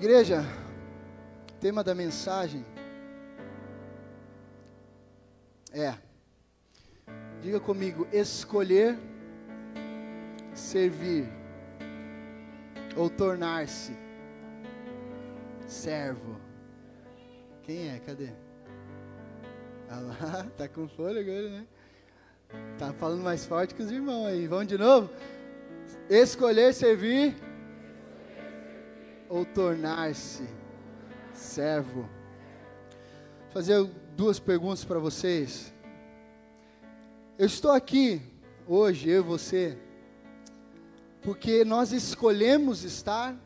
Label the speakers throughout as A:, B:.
A: Igreja, tema da mensagem é, diga comigo, escolher servir ou tornar-se servo. Quem é? Cadê? Ah lá, tá com fôlego agora, né? Tá falando mais forte que os irmãos aí. Vamos de novo? Escolher servir ou tornar-se servo. Vou fazer duas perguntas para vocês. Eu estou aqui hoje, eu e você, porque nós escolhemos estar,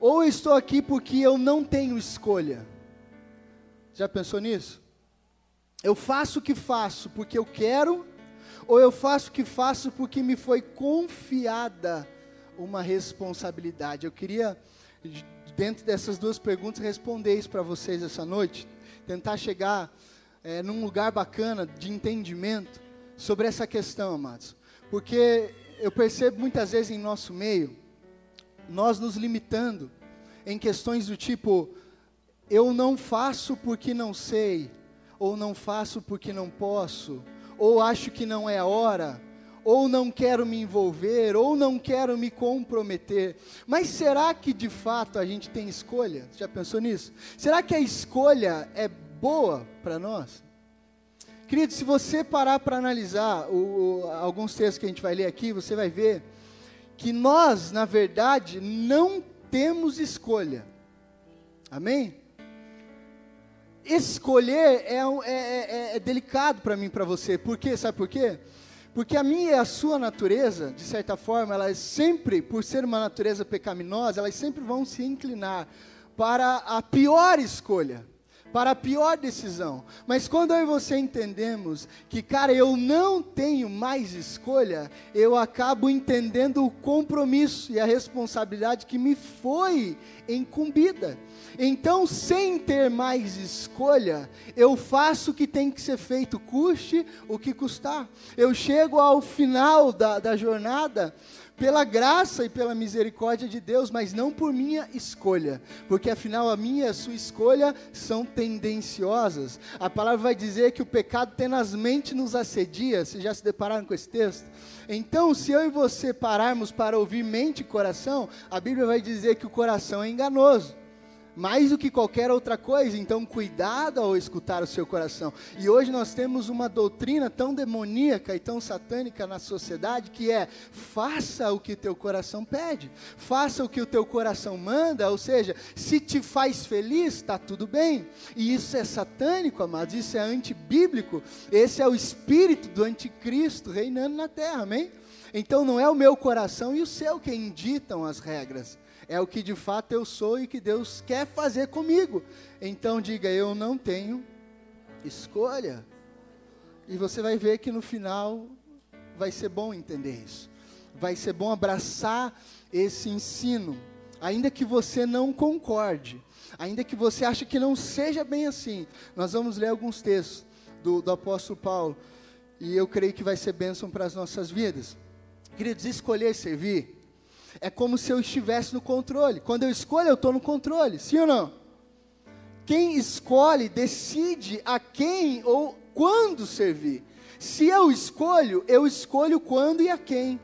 A: ou eu estou aqui porque eu não tenho escolha. Já pensou nisso? Eu faço o que faço porque eu quero, ou eu faço o que faço porque me foi confiada uma responsabilidade? Eu queria, dentro dessas duas perguntas, responder isso para vocês essa noite, tentar chegar é, num lugar bacana de entendimento sobre essa questão, amados, porque eu percebo muitas vezes em nosso meio, nós nos limitando em questões do tipo, eu não faço porque não sei, ou não faço porque não posso, ou acho que não é a hora, ou não quero me envolver, ou não quero me comprometer. Mas será que de fato a gente tem escolha? Já pensou nisso? Será que a escolha é boa para nós? Querido, se você parar para analisar o, o, alguns textos que a gente vai ler aqui, você vai ver que nós, na verdade, não temos escolha. Amém? escolher é, é, é, é delicado para mim, para você. Por quê? Sabe por quê? Porque a minha e a sua natureza, de certa forma, elas sempre, por ser uma natureza pecaminosa, elas sempre vão se inclinar para a pior escolha para a pior decisão. Mas quando eu e você entendemos que, cara, eu não tenho mais escolha, eu acabo entendendo o compromisso e a responsabilidade que me foi incumbida. Então, sem ter mais escolha, eu faço o que tem que ser feito, custe o que custar. Eu chego ao final da, da jornada pela graça e pela misericórdia de Deus, mas não por minha escolha, porque afinal a minha e a sua escolha são tendenciosas. A palavra vai dizer que o pecado tenazmente nos assedia, vocês já se depararam com esse texto? Então, se eu e você pararmos para ouvir mente e coração, a Bíblia vai dizer que o coração é enganoso mais do que qualquer outra coisa, então cuidado ao escutar o seu coração. E hoje nós temos uma doutrina tão demoníaca e tão satânica na sociedade que é: faça o que teu coração pede, faça o que o teu coração manda, ou seja, se te faz feliz, está tudo bem. E isso é satânico, amados, isso é antibíblico, esse é o espírito do anticristo reinando na terra, amém? Então não é o meu coração e o seu que ditam as regras é o que de fato eu sou e que Deus quer fazer comigo. Então diga, eu não tenho escolha. E você vai ver que no final vai ser bom entender isso. Vai ser bom abraçar esse ensino, ainda que você não concorde, ainda que você ache que não seja bem assim. Nós vamos ler alguns textos do, do apóstolo Paulo e eu creio que vai ser bênção para as nossas vidas. Queridos, escolher servir é como se eu estivesse no controle. Quando eu escolho, eu estou no controle, sim ou não? Quem escolhe decide a quem ou quando servir. Se eu escolho, eu escolho quando e a quem.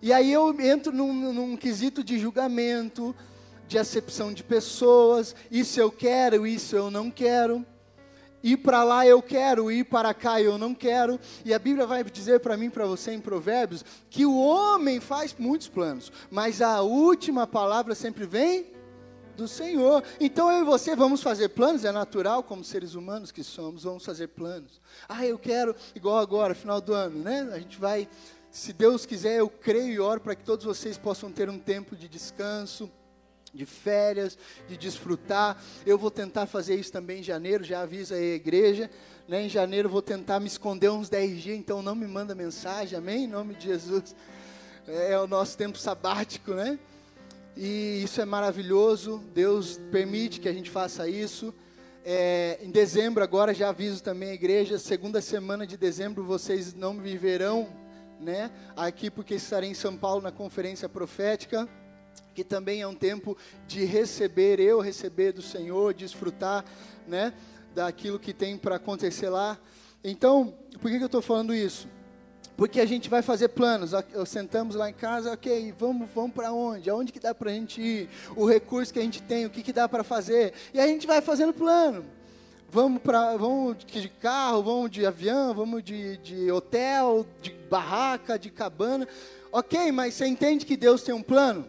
A: E aí eu entro num, num quesito de julgamento, de acepção de pessoas, isso eu quero, isso eu não quero ir para lá eu quero, ir para cá eu não quero. E a Bíblia vai dizer para mim, para você em Provérbios, que o homem faz muitos planos, mas a última palavra sempre vem do Senhor. Então eu e você vamos fazer planos, é natural como seres humanos que somos, vamos fazer planos. Ah, eu quero, igual agora, final do ano, né? A gente vai, se Deus quiser, eu creio e oro para que todos vocês possam ter um tempo de descanso de férias, de desfrutar. Eu vou tentar fazer isso também em janeiro, já avisa aí a igreja. Né? Em janeiro vou tentar me esconder uns 10 dias, então não me manda mensagem, amém? Em nome de Jesus. É, é o nosso tempo sabático, né? E isso é maravilhoso. Deus permite que a gente faça isso. É, em dezembro, agora já aviso também a igreja, segunda semana de dezembro vocês não me verão, né? Aqui porque estarei em São Paulo na conferência profética que também é um tempo de receber, eu receber do Senhor, desfrutar, né, daquilo que tem para acontecer lá. Então, por que, que eu estou falando isso? Porque a gente vai fazer planos, sentamos lá em casa, ok, vamos, vamos para onde? Aonde que dá para a gente ir? O recurso que a gente tem, o que, que dá para fazer? E a gente vai fazendo plano. Vamos, para vamos de carro, vamos de avião, vamos de, de hotel, de barraca, de cabana. Ok, mas você entende que Deus tem um plano?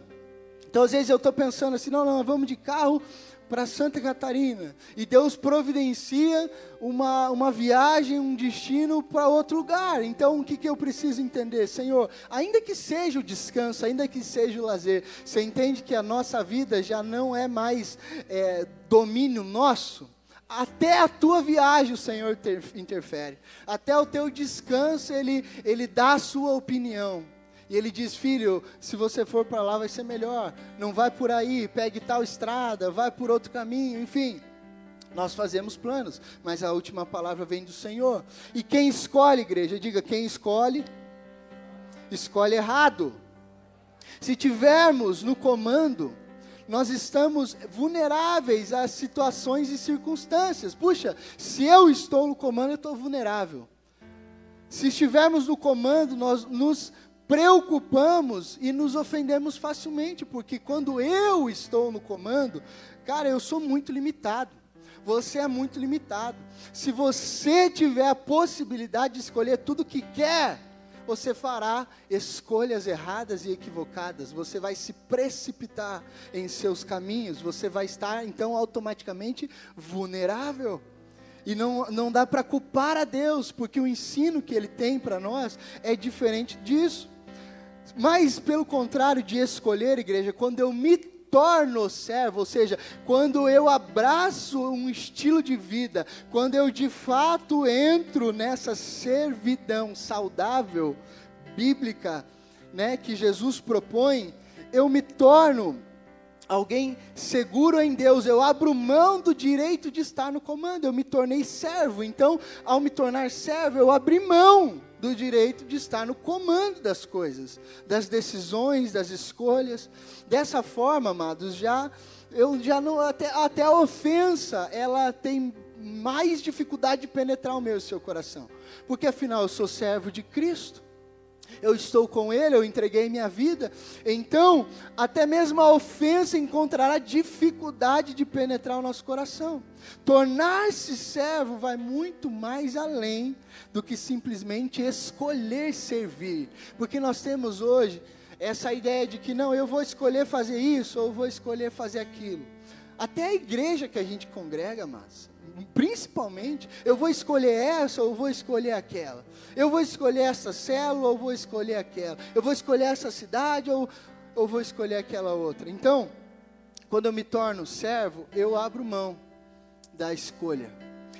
A: Então, às vezes eu estou pensando assim, não, não, vamos de carro para Santa Catarina. E Deus providencia uma, uma viagem, um destino para outro lugar. Então, o que, que eu preciso entender? Senhor, ainda que seja o descanso, ainda que seja o lazer, você entende que a nossa vida já não é mais é, domínio nosso? Até a tua viagem o Senhor interfere. Até o teu descanso, Ele, ele dá a sua opinião. E ele diz: Filho, se você for para lá vai ser melhor. Não vai por aí, pegue tal estrada, vai por outro caminho, enfim. Nós fazemos planos, mas a última palavra vem do Senhor. E quem escolhe, igreja, diga: quem escolhe, escolhe errado. Se tivermos no comando, nós estamos vulneráveis a situações e circunstâncias. Puxa, se eu estou no comando, eu estou vulnerável. Se estivermos no comando, nós nos preocupamos e nos ofendemos facilmente, porque quando eu estou no comando, cara, eu sou muito limitado. Você é muito limitado. Se você tiver a possibilidade de escolher tudo que quer, você fará escolhas erradas e equivocadas, você vai se precipitar em seus caminhos, você vai estar então automaticamente vulnerável. E não, não dá para culpar a Deus, porque o ensino que Ele tem para nós é diferente disso. Mas, pelo contrário de escolher, igreja, quando eu me torno servo, ou seja, quando eu abraço um estilo de vida, quando eu de fato entro nessa servidão saudável, bíblica, né, que Jesus propõe, eu me torno alguém seguro em Deus, eu abro mão do direito de estar no comando, eu me tornei servo. Então, ao me tornar servo, eu abri mão do direito de estar no comando das coisas, das decisões, das escolhas. Dessa forma, amados, já eu já não até, até a ofensa, ela tem mais dificuldade de penetrar o meu seu coração. Porque afinal eu sou servo de Cristo eu estou com Ele, eu entreguei minha vida. Então, até mesmo a ofensa encontrará dificuldade de penetrar o nosso coração. Tornar-se servo vai muito mais além do que simplesmente escolher servir, porque nós temos hoje essa ideia de que não, eu vou escolher fazer isso ou vou escolher fazer aquilo. Até a igreja que a gente congrega, mas principalmente, eu vou escolher essa ou vou escolher aquela. Eu vou escolher essa célula ou vou escolher aquela. Eu vou escolher essa cidade ou, ou vou escolher aquela outra. Então, quando eu me torno servo, eu abro mão da escolha.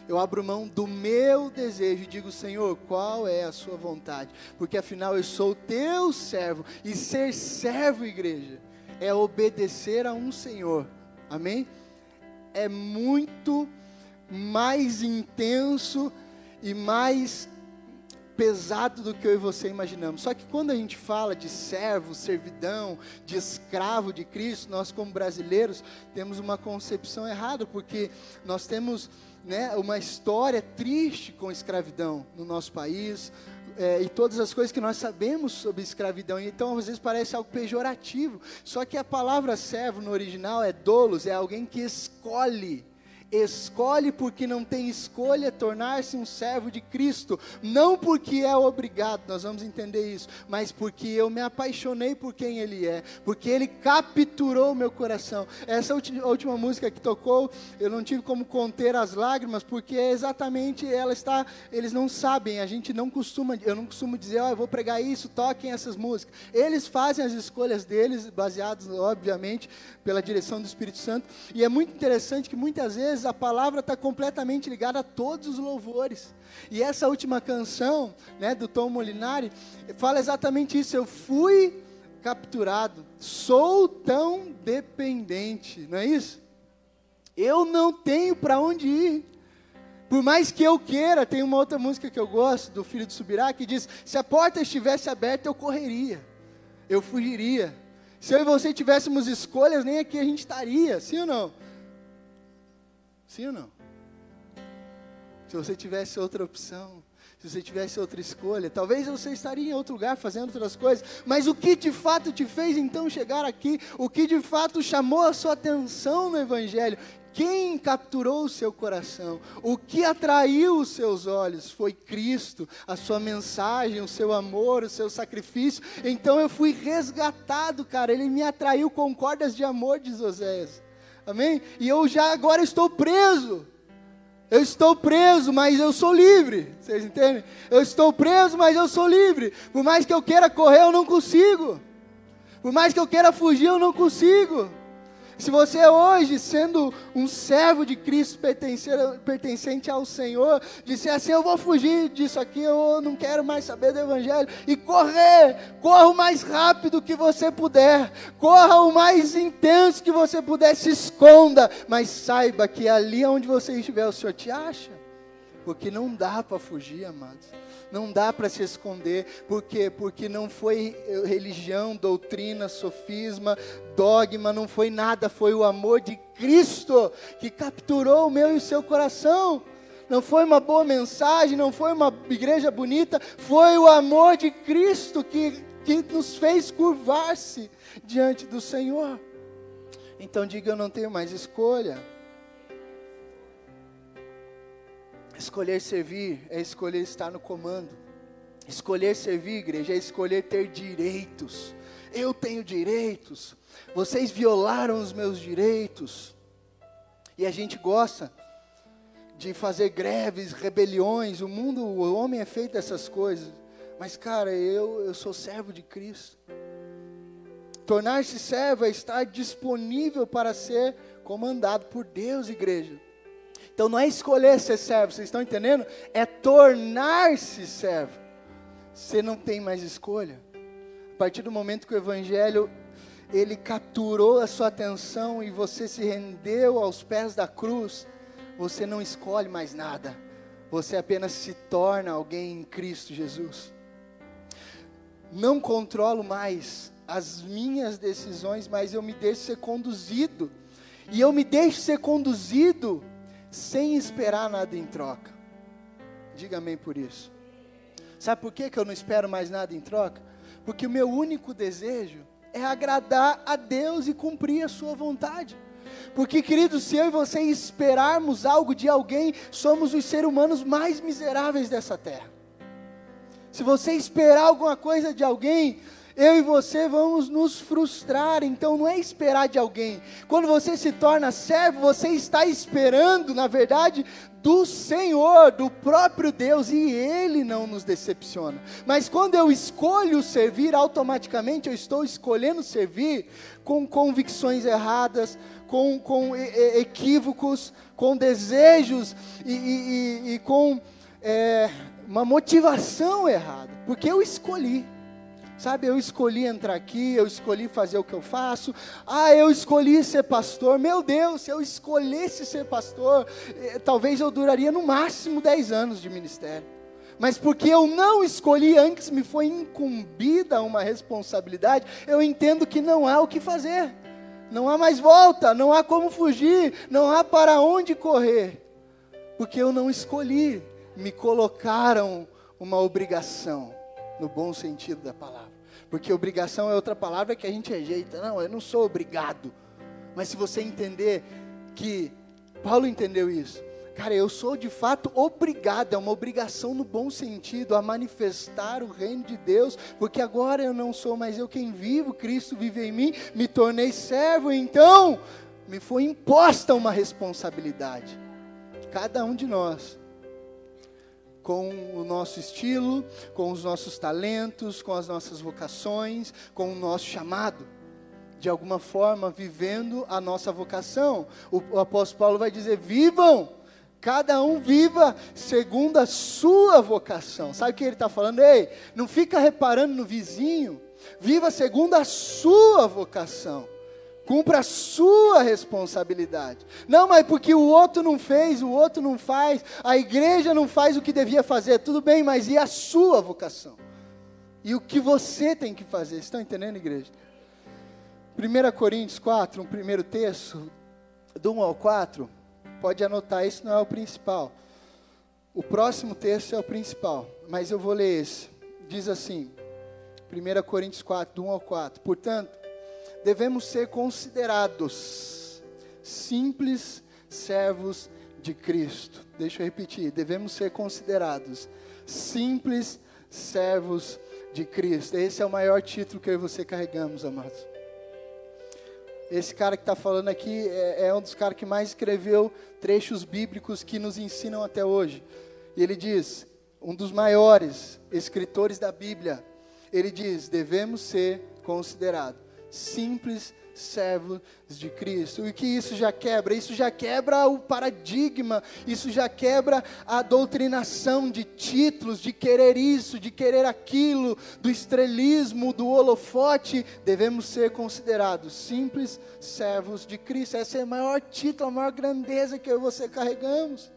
A: Eu abro mão do meu desejo e digo, Senhor, qual é a sua vontade? Porque afinal eu sou teu servo. E ser servo, igreja, é obedecer a um Senhor. Amém? É muito mais intenso e mais pesado do que eu e você imaginamos. Só que quando a gente fala de servo, servidão, de escravo de Cristo, nós como brasileiros temos uma concepção errada, porque nós temos né, uma história triste com escravidão no nosso país. É, e todas as coisas que nós sabemos sobre escravidão, então às vezes parece algo pejorativo. Só que a palavra servo no original é dolos, é alguém que escolhe escolhe porque não tem escolha tornar-se um servo de Cristo, não porque é obrigado, nós vamos entender isso, mas porque eu me apaixonei por quem Ele é, porque Ele capturou meu coração. Essa última música que tocou, eu não tive como conter as lágrimas, porque é exatamente ela está, eles não sabem, a gente não costuma, eu não costumo dizer, ó, oh, eu vou pregar isso, toquem essas músicas. Eles fazem as escolhas deles, baseados, obviamente, pela direção do Espírito Santo, e é muito interessante que muitas vezes a palavra está completamente ligada a todos os louvores. E essa última canção, né, do Tom Molinari, fala exatamente isso. Eu fui capturado, sou tão dependente, não é isso? Eu não tenho para onde ir. Por mais que eu queira, tem uma outra música que eu gosto, do Filho do Subirá, que diz: Se a porta estivesse aberta, eu correria, eu fugiria. Se eu e você tivéssemos escolhas, nem aqui a gente estaria, sim ou não? Sim ou não? Se você tivesse outra opção, se você tivesse outra escolha, talvez você estaria em outro lugar fazendo outras coisas, mas o que de fato te fez então chegar aqui, o que de fato chamou a sua atenção no Evangelho, quem capturou o seu coração, o que atraiu os seus olhos foi Cristo, a sua mensagem, o seu amor, o seu sacrifício. Então eu fui resgatado, cara. Ele me atraiu com cordas de amor, diz Oséias. Amém? E eu já agora estou preso. Eu estou preso, mas eu sou livre. Vocês entendem? Eu estou preso, mas eu sou livre. Por mais que eu queira correr, eu não consigo. Por mais que eu queira fugir, eu não consigo. Se você hoje, sendo um servo de Cristo pertencente ao Senhor, disser assim: Eu vou fugir disso aqui, eu não quero mais saber do Evangelho, e correr, corra o mais rápido que você puder, corra o mais intenso que você puder, se esconda, mas saiba que ali onde você estiver, o Senhor te acha, porque não dá para fugir, amados não dá para se esconder, por quê? Porque não foi religião, doutrina, sofisma, dogma, não foi nada, foi o amor de Cristo que capturou o meu e o seu coração. Não foi uma boa mensagem, não foi uma igreja bonita, foi o amor de Cristo que, que nos fez curvar-se diante do Senhor. Então diga: Eu não tenho mais escolha. Escolher servir é escolher estar no comando. Escolher servir, igreja, é escolher ter direitos. Eu tenho direitos. Vocês violaram os meus direitos. E a gente gosta de fazer greves, rebeliões. O mundo, o homem é feito dessas coisas. Mas, cara, eu, eu sou servo de Cristo. Tornar-se servo é estar disponível para ser comandado por Deus, igreja. Então não é escolher ser servo, vocês estão entendendo? É tornar-se servo. Você não tem mais escolha. A partir do momento que o evangelho ele capturou a sua atenção e você se rendeu aos pés da cruz, você não escolhe mais nada. Você apenas se torna alguém em Cristo Jesus. Não controlo mais as minhas decisões, mas eu me deixo ser conduzido. E eu me deixo ser conduzido sem esperar nada em troca. Diga amém por isso. Sabe por que, que eu não espero mais nada em troca? Porque o meu único desejo é agradar a Deus e cumprir a Sua vontade. Porque, queridos, se eu e você esperarmos algo de alguém, somos os seres humanos mais miseráveis dessa terra. Se você esperar alguma coisa de alguém, eu e você vamos nos frustrar, então não é esperar de alguém. Quando você se torna servo, você está esperando, na verdade, do Senhor, do próprio Deus, e Ele não nos decepciona. Mas quando eu escolho servir, automaticamente eu estou escolhendo servir com convicções erradas, com, com equívocos, com desejos e, e, e com é, uma motivação errada, porque eu escolhi. Sabe, eu escolhi entrar aqui, eu escolhi fazer o que eu faço. Ah, eu escolhi ser pastor. Meu Deus, se eu escolhesse ser pastor, eh, talvez eu duraria no máximo 10 anos de ministério. Mas porque eu não escolhi, antes me foi incumbida uma responsabilidade, eu entendo que não há o que fazer. Não há mais volta, não há como fugir, não há para onde correr. Porque eu não escolhi, me colocaram uma obrigação no bom sentido da palavra. Porque obrigação é outra palavra que a gente rejeita. Não, eu não sou obrigado. Mas se você entender que Paulo entendeu isso, cara, eu sou de fato obrigado, é uma obrigação no bom sentido, a manifestar o reino de Deus, porque agora eu não sou mais eu quem vivo, Cristo vive em mim, me tornei servo, então me foi imposta uma responsabilidade. Cada um de nós com o nosso estilo, com os nossos talentos, com as nossas vocações, com o nosso chamado. De alguma forma, vivendo a nossa vocação. O, o apóstolo Paulo vai dizer: vivam, cada um viva segundo a sua vocação. Sabe o que ele está falando? Ei, não fica reparando no vizinho, viva segundo a sua vocação. Cumpra a sua responsabilidade. Não, mas porque o outro não fez, o outro não faz, a igreja não faz o que devia fazer. Tudo bem, mas e a sua vocação? E o que você tem que fazer? Estão entendendo, igreja? 1 Coríntios 4, um primeiro texto, do 1 ao 4, pode anotar, isso não é o principal. O próximo texto é o principal, mas eu vou ler esse. Diz assim, 1 Coríntios 4, do 1 ao 4. Portanto, devemos ser considerados simples servos de Cristo. Deixa eu repetir, devemos ser considerados simples servos de Cristo. Esse é o maior título que eu e você carregamos, amados. Esse cara que está falando aqui é, é um dos caras que mais escreveu trechos bíblicos que nos ensinam até hoje. E ele diz, um dos maiores escritores da Bíblia, ele diz: devemos ser considerados simples servos de Cristo. E que isso já quebra? Isso já quebra o paradigma, isso já quebra a doutrinação de títulos, de querer isso, de querer aquilo, do estrelismo, do holofote. Devemos ser considerados simples servos de Cristo. Esse é o maior título, a maior grandeza que eu e você carregamos.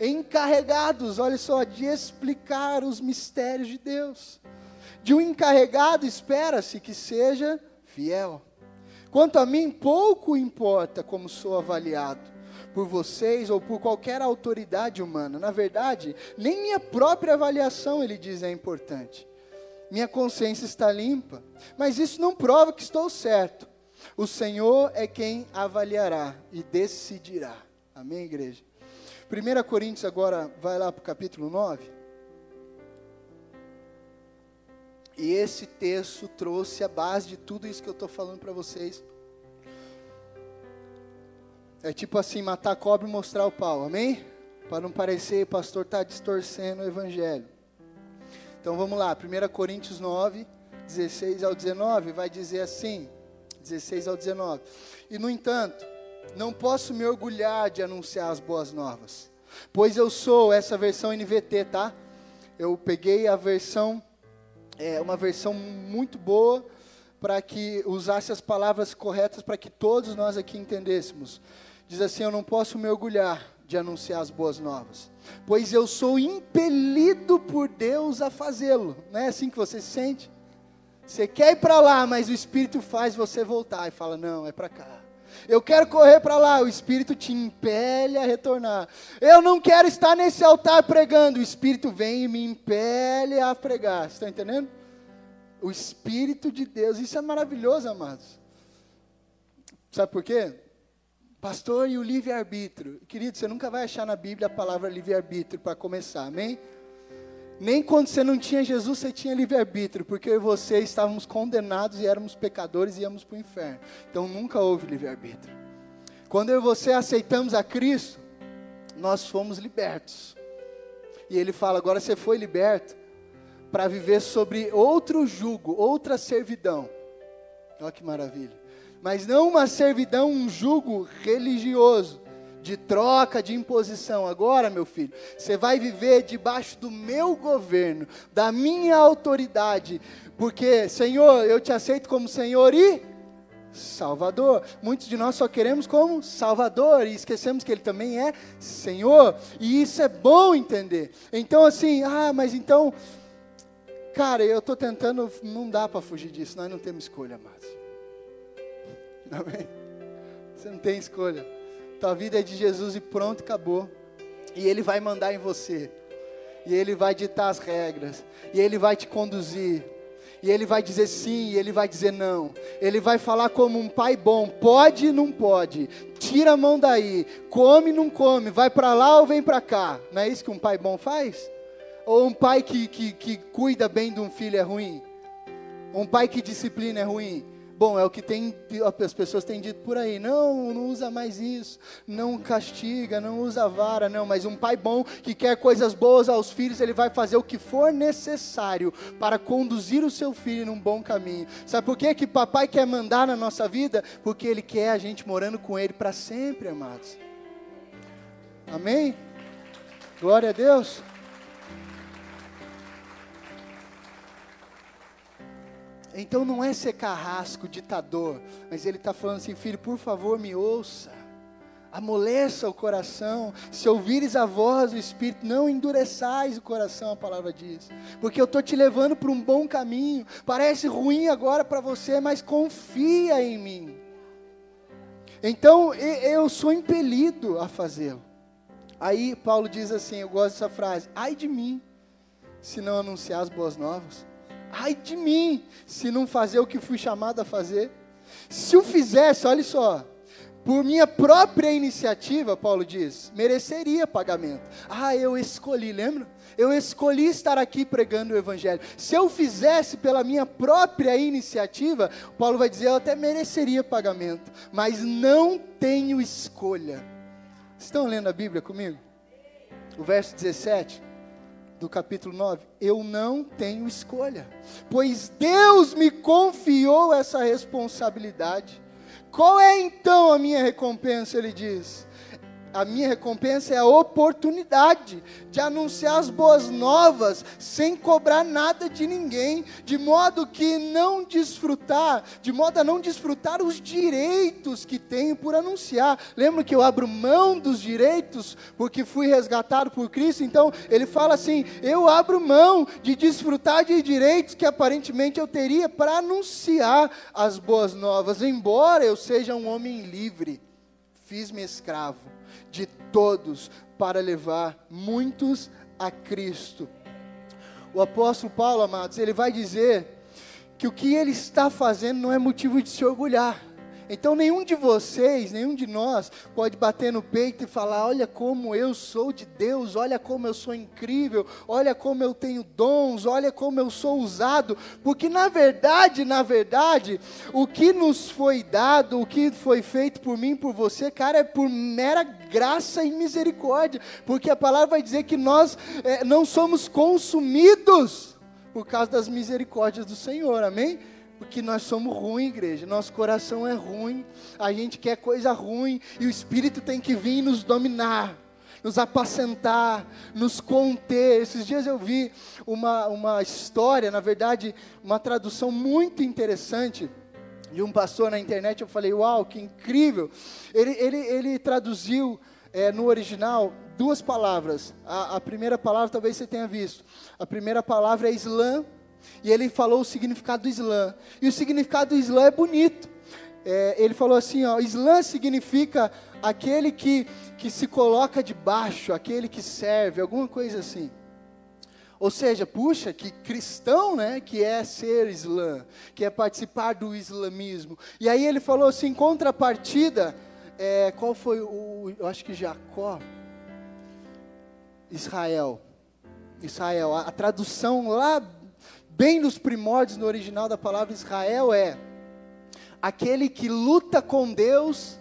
A: Encarregados, olha só, de explicar os mistérios de Deus. De um encarregado, espera-se que seja fiel. Quanto a mim, pouco importa como sou avaliado por vocês ou por qualquer autoridade humana. Na verdade, nem minha própria avaliação, ele diz, é importante. Minha consciência está limpa, mas isso não prova que estou certo. O Senhor é quem avaliará e decidirá. Amém, igreja? 1 Coríntios agora vai lá para o capítulo 9. E esse texto trouxe a base de tudo isso que eu estou falando para vocês. É tipo assim, matar a cobra e mostrar o pau, amém? Para não parecer, o pastor está distorcendo o evangelho. Então vamos lá, 1 Coríntios 9, 16 ao 19, vai dizer assim, 16 ao 19. E no entanto, não posso me orgulhar de anunciar as boas novas, pois eu sou essa versão NVT, tá? Eu peguei a versão é, uma versão muito boa para que usasse as palavras corretas para que todos nós aqui entendêssemos. Diz assim: Eu não posso me orgulhar de anunciar as boas novas, pois eu sou impelido por Deus a fazê-lo. Não é assim que você se sente? Você quer ir para lá, mas o Espírito faz você voltar e fala: Não, é para cá. Eu quero correr para lá, o Espírito te impele a retornar. Eu não quero estar nesse altar pregando, o Espírito vem e me impele a pregar. Está entendendo? O Espírito de Deus, isso é maravilhoso, amados. Sabe por quê? Pastor e o livre-arbítrio. Querido, você nunca vai achar na Bíblia a palavra livre-arbítrio para começar, amém? Nem quando você não tinha Jesus, você tinha livre-arbítrio, porque eu e você estávamos condenados e éramos pecadores e íamos para o inferno. Então nunca houve livre-arbítrio. Quando eu e você aceitamos a Cristo, nós fomos libertos. E ele fala: agora você foi liberto para viver sobre outro jugo, outra servidão. Olha que maravilha. Mas não uma servidão, um jugo religioso de troca, de imposição. Agora, meu filho, você vai viver debaixo do meu governo, da minha autoridade, porque, Senhor, eu te aceito como Senhor e Salvador. Muitos de nós só queremos como Salvador e esquecemos que Ele também é Senhor, e isso é bom entender. Então, assim, ah, mas então, cara, eu estou tentando, não dá para fugir disso, nós não temos escolha, amados. Amém? Você não tem escolha. Tua vida é de Jesus e pronto, acabou. E Ele vai mandar em você. E Ele vai ditar as regras. E Ele vai te conduzir. E Ele vai dizer sim, e Ele vai dizer não. Ele vai falar como um pai bom: pode, não pode. Tira a mão daí. Come, não come. Vai para lá ou vem para cá. Não é isso que um pai bom faz? Ou um pai que, que, que cuida bem de um filho é ruim? Um pai que disciplina é ruim? Bom, é o que tem, as pessoas têm dito por aí. Não, não usa mais isso. Não castiga, não usa vara, não. Mas um pai bom que quer coisas boas aos filhos, ele vai fazer o que for necessário para conduzir o seu filho num bom caminho. Sabe por que que papai quer mandar na nossa vida? Porque ele quer a gente morando com ele para sempre, amados. Amém? Glória a Deus. Então não é ser carrasco, ditador, mas ele está falando assim, filho, por favor me ouça. amoleça o coração. Se ouvires a voz do Espírito, não endureçais o coração, a palavra diz. Porque eu estou te levando para um bom caminho. Parece ruim agora para você, mas confia em mim. Então eu sou impelido a fazê-lo. Aí Paulo diz assim: eu gosto dessa frase, ai de mim, se não anunciar as boas novas. Ai de mim, se não fazer o que fui chamado a fazer. Se o fizesse, olha só, por minha própria iniciativa, Paulo diz, mereceria pagamento. Ah, eu escolhi, lembra? Eu escolhi estar aqui pregando o Evangelho. Se eu fizesse pela minha própria iniciativa, Paulo vai dizer, eu até mereceria pagamento, mas não tenho escolha. Estão lendo a Bíblia comigo? O verso 17 do capítulo 9, eu não tenho escolha, pois Deus me confiou essa responsabilidade. Qual é então a minha recompensa? Ele diz: a minha recompensa é a oportunidade de anunciar as boas novas sem cobrar nada de ninguém, de modo que não desfrutar, de modo a não desfrutar os direitos que tenho por anunciar. Lembra que eu abro mão dos direitos porque fui resgatado por Cristo? Então ele fala assim: eu abro mão de desfrutar de direitos que aparentemente eu teria para anunciar as boas novas, embora eu seja um homem livre, fiz-me escravo de todos para levar muitos a Cristo. O apóstolo Paulo, amados, ele vai dizer que o que ele está fazendo não é motivo de se orgulhar. Então nenhum de vocês, nenhum de nós pode bater no peito e falar: olha como eu sou de Deus, olha como eu sou incrível, olha como eu tenho dons, olha como eu sou usado, porque na verdade, na verdade, o que nos foi dado, o que foi feito por mim, por você, cara, é por mera graça e misericórdia, porque a palavra vai dizer que nós é, não somos consumidos por causa das misericórdias do Senhor, amém? Porque nós somos ruins, igreja. Nosso coração é ruim. A gente quer coisa ruim. E o Espírito tem que vir nos dominar, nos apacentar, nos conter. Esses dias eu vi uma, uma história, na verdade, uma tradução muito interessante de um pastor na internet. Eu falei, uau, que incrível. Ele, ele, ele traduziu é, no original duas palavras. A, a primeira palavra talvez você tenha visto. A primeira palavra é Islã e ele falou o significado do Islã. E o significado do Islã é bonito. É, ele falou assim: ó, Islã significa aquele que, que se coloca debaixo, aquele que serve, alguma coisa assim. Ou seja, puxa, que cristão, né, que é ser islã, que é participar do islamismo. E aí ele falou assim, em contrapartida, é, qual foi o, eu acho que Jacó, Israel, Israel, a, a tradução lá bem nos primórdios, no original da palavra Israel, é aquele que luta com Deus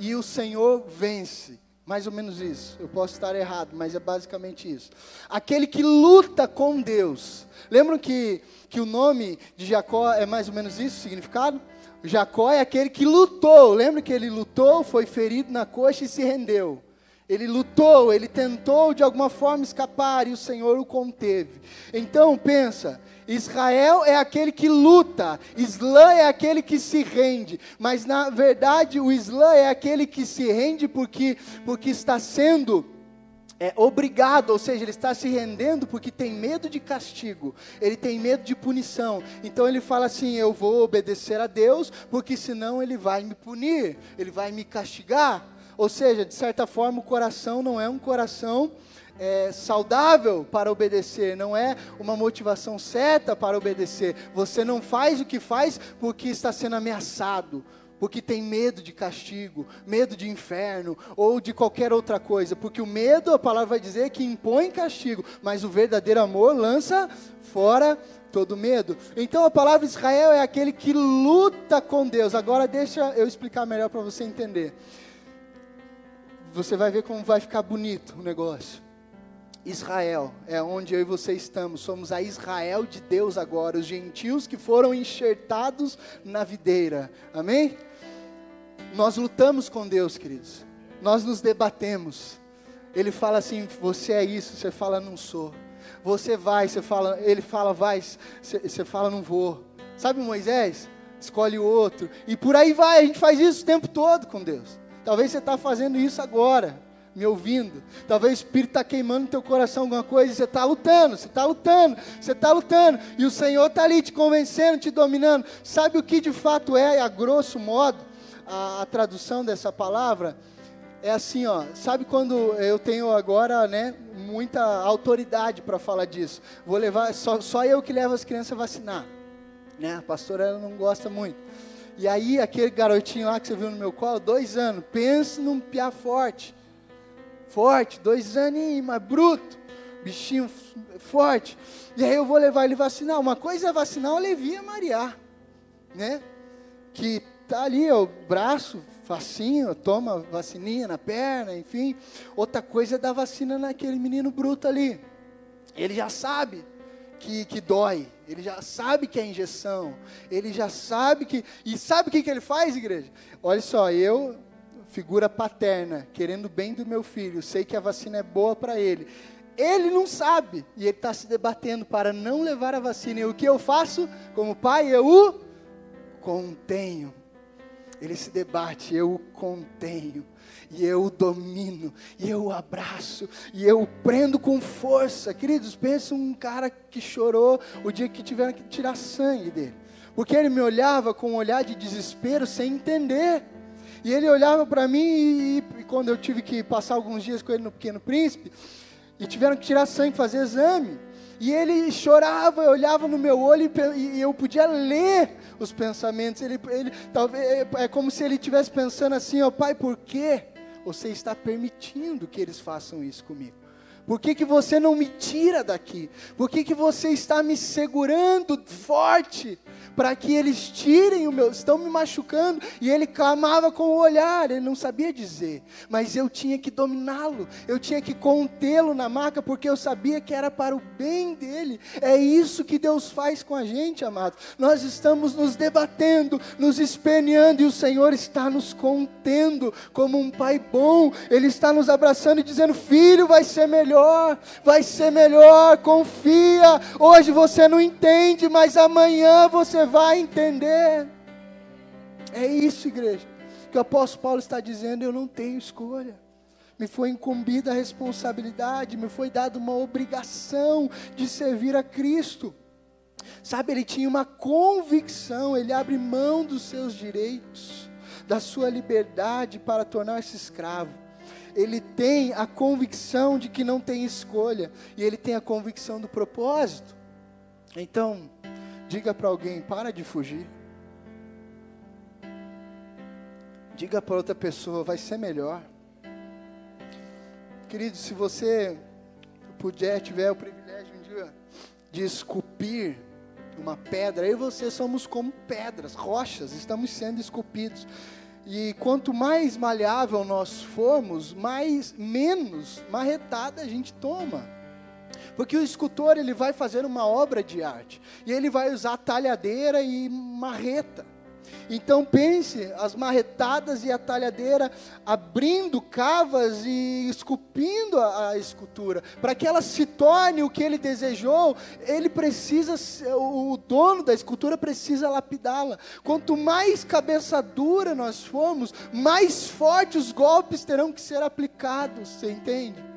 A: e o Senhor vence. Mais ou menos isso. Eu posso estar errado, mas é basicamente isso. Aquele que luta com Deus. Lembram que, que o nome de Jacó é mais ou menos isso, o significado? Jacó é aquele que lutou. Lembra que ele lutou, foi ferido na coxa e se rendeu. Ele lutou, ele tentou de alguma forma escapar e o Senhor o conteve. Então, pensa, Israel é aquele que luta, Islã é aquele que se rende, mas na verdade o Islã é aquele que se rende porque, porque está sendo é, obrigado, ou seja, ele está se rendendo porque tem medo de castigo, ele tem medo de punição. Então ele fala assim: Eu vou obedecer a Deus, porque senão ele vai me punir, ele vai me castigar. Ou seja, de certa forma, o coração não é um coração é, saudável para obedecer, não é uma motivação certa para obedecer. Você não faz o que faz porque está sendo ameaçado, porque tem medo de castigo, medo de inferno ou de qualquer outra coisa, porque o medo, a palavra vai dizer que impõe castigo, mas o verdadeiro amor lança fora todo medo. Então a palavra Israel é aquele que luta com Deus. Agora deixa eu explicar melhor para você entender. Você vai ver como vai ficar bonito o negócio. Israel, é onde eu e você estamos, somos a Israel de Deus agora, os gentios que foram enxertados na videira, amém? Nós lutamos com Deus, queridos, nós nos debatemos. Ele fala assim: você é isso, você fala, não sou. Você vai, você fala, ele fala, vai, você, você fala, não vou. Sabe Moisés? Escolhe o outro, e por aí vai, a gente faz isso o tempo todo com Deus. Talvez você está fazendo isso agora, me ouvindo. Talvez o Espírito está queimando no teu coração alguma coisa e você está lutando, você está lutando, você está lutando. E o Senhor está ali te convencendo, te dominando. Sabe o que de fato é, a grosso modo, a, a tradução dessa palavra? É assim, ó. Sabe quando eu tenho agora, né, muita autoridade para falar disso? Vou levar, só, só eu que levo as crianças a vacinar. Né? A pastora ela não gosta muito. E aí, aquele garotinho lá que você viu no meu colo, dois anos, pensa num piá forte. Forte, dois aninhos, mas bruto. Bichinho forte. E aí eu vou levar ele vacinar. Uma coisa é vacinar o Levi e a Maria, né? Que tá ali, ó, o braço, facinho, toma vacininha na perna, enfim. Outra coisa é dar vacina naquele menino bruto ali. Ele já sabe que, que dói, ele já sabe que é injeção, ele já sabe que. E sabe o que, que ele faz, igreja? Olha só, eu, figura paterna, querendo bem do meu filho, sei que a vacina é boa para ele. Ele não sabe, e ele está se debatendo para não levar a vacina. E o que eu faço como pai? Eu o contenho. Ele se debate, eu o contenho e eu domino, e eu abraço, e eu prendo com força. Queridos, pensa um cara que chorou o dia que tiveram que tirar sangue dele, porque ele me olhava com um olhar de desespero, sem entender. E ele olhava para mim, e, e, quando eu tive que passar alguns dias com ele no Pequeno Príncipe, e tiveram que tirar sangue, fazer exame, e ele chorava, olhava no meu olho e, eu podia ler os pensamentos. Ele, ele talvez é, é como se ele estivesse pensando assim, ó, pai, por quê? Você está permitindo que eles façam isso comigo? Por que, que você não me tira daqui? Por que, que você está me segurando forte? para que eles tirem o meu, estão me machucando, e ele clamava com o olhar, ele não sabia dizer, mas eu tinha que dominá-lo, eu tinha que contê-lo na maca, porque eu sabia que era para o bem dele, é isso que Deus faz com a gente, amado, nós estamos nos debatendo, nos esperneando, e o Senhor está nos contendo, como um pai bom, ele está nos abraçando e dizendo, filho, vai ser melhor, vai ser melhor, confia, hoje você não entende, mas amanhã você vai entender. É isso, igreja, que o apóstolo Paulo está dizendo: eu não tenho escolha. Me foi incumbida a responsabilidade, me foi dada uma obrigação de servir a Cristo. Sabe, ele tinha uma convicção, ele abre mão dos seus direitos, da sua liberdade para tornar-se escravo. Ele tem a convicção de que não tem escolha, e ele tem a convicção do propósito. Então, Diga para alguém: para de fugir. Diga para outra pessoa: vai ser melhor. Querido, se você puder, tiver o privilégio um dia de esculpir uma pedra, eu e você somos como pedras, rochas, estamos sendo esculpidos. E quanto mais malhável nós formos, mais menos marretada a gente toma. Porque o escultor ele vai fazer uma obra de arte e ele vai usar talhadeira e marreta. Então pense as marretadas e a talhadeira abrindo cavas e esculpindo a, a escultura, para que ela se torne o que ele desejou, ele precisa, o dono da escultura precisa lapidá-la. Quanto mais cabeça dura nós formos, mais fortes os golpes terão que ser aplicados, você entende?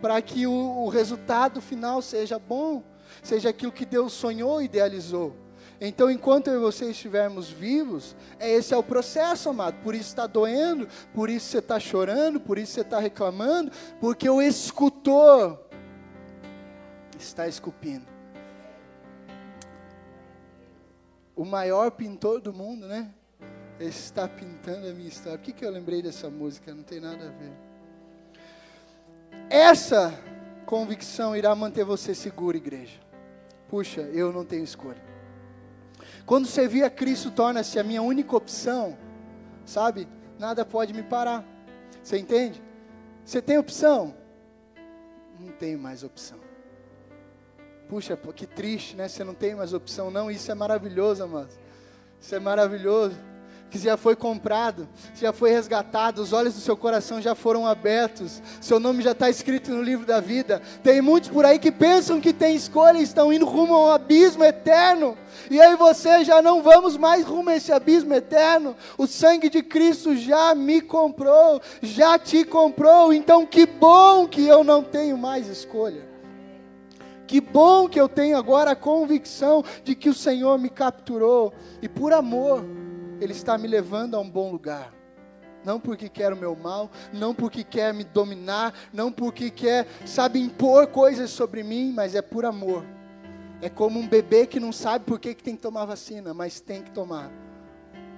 A: para que o, o resultado final seja bom, seja aquilo que Deus sonhou e idealizou. Então, enquanto eu e você estivermos vivos, é, esse é o processo, amado. Por isso está doendo, por isso você está chorando, por isso você está reclamando, porque o escultor está esculpindo. O maior pintor do mundo, né? Está pintando a minha história. Por que, que eu lembrei dessa música? Não tem nada a ver. Essa convicção irá manter você seguro, igreja. Puxa, eu não tenho escolha. Quando servir a Cristo torna-se a minha única opção, sabe? Nada pode me parar. Você entende? Você tem opção? Não tenho mais opção. Puxa, que triste, né? Você não tem mais opção, não. Isso é maravilhoso, amados. Isso é maravilhoso. Que já foi comprado, já foi resgatado, os olhos do seu coração já foram abertos, seu nome já está escrito no livro da vida. Tem muitos por aí que pensam que tem escolha e estão indo rumo a um abismo eterno, e aí você já não vamos mais rumo a esse abismo eterno. O sangue de Cristo já me comprou, já te comprou, então que bom que eu não tenho mais escolha. Que bom que eu tenho agora a convicção de que o Senhor me capturou e por amor ele está me levando a um bom lugar. Não porque quer o meu mal, não porque quer me dominar, não porque quer, sabe, impor coisas sobre mim, mas é por amor. É como um bebê que não sabe por que, tem que tomar vacina, mas tem que tomar.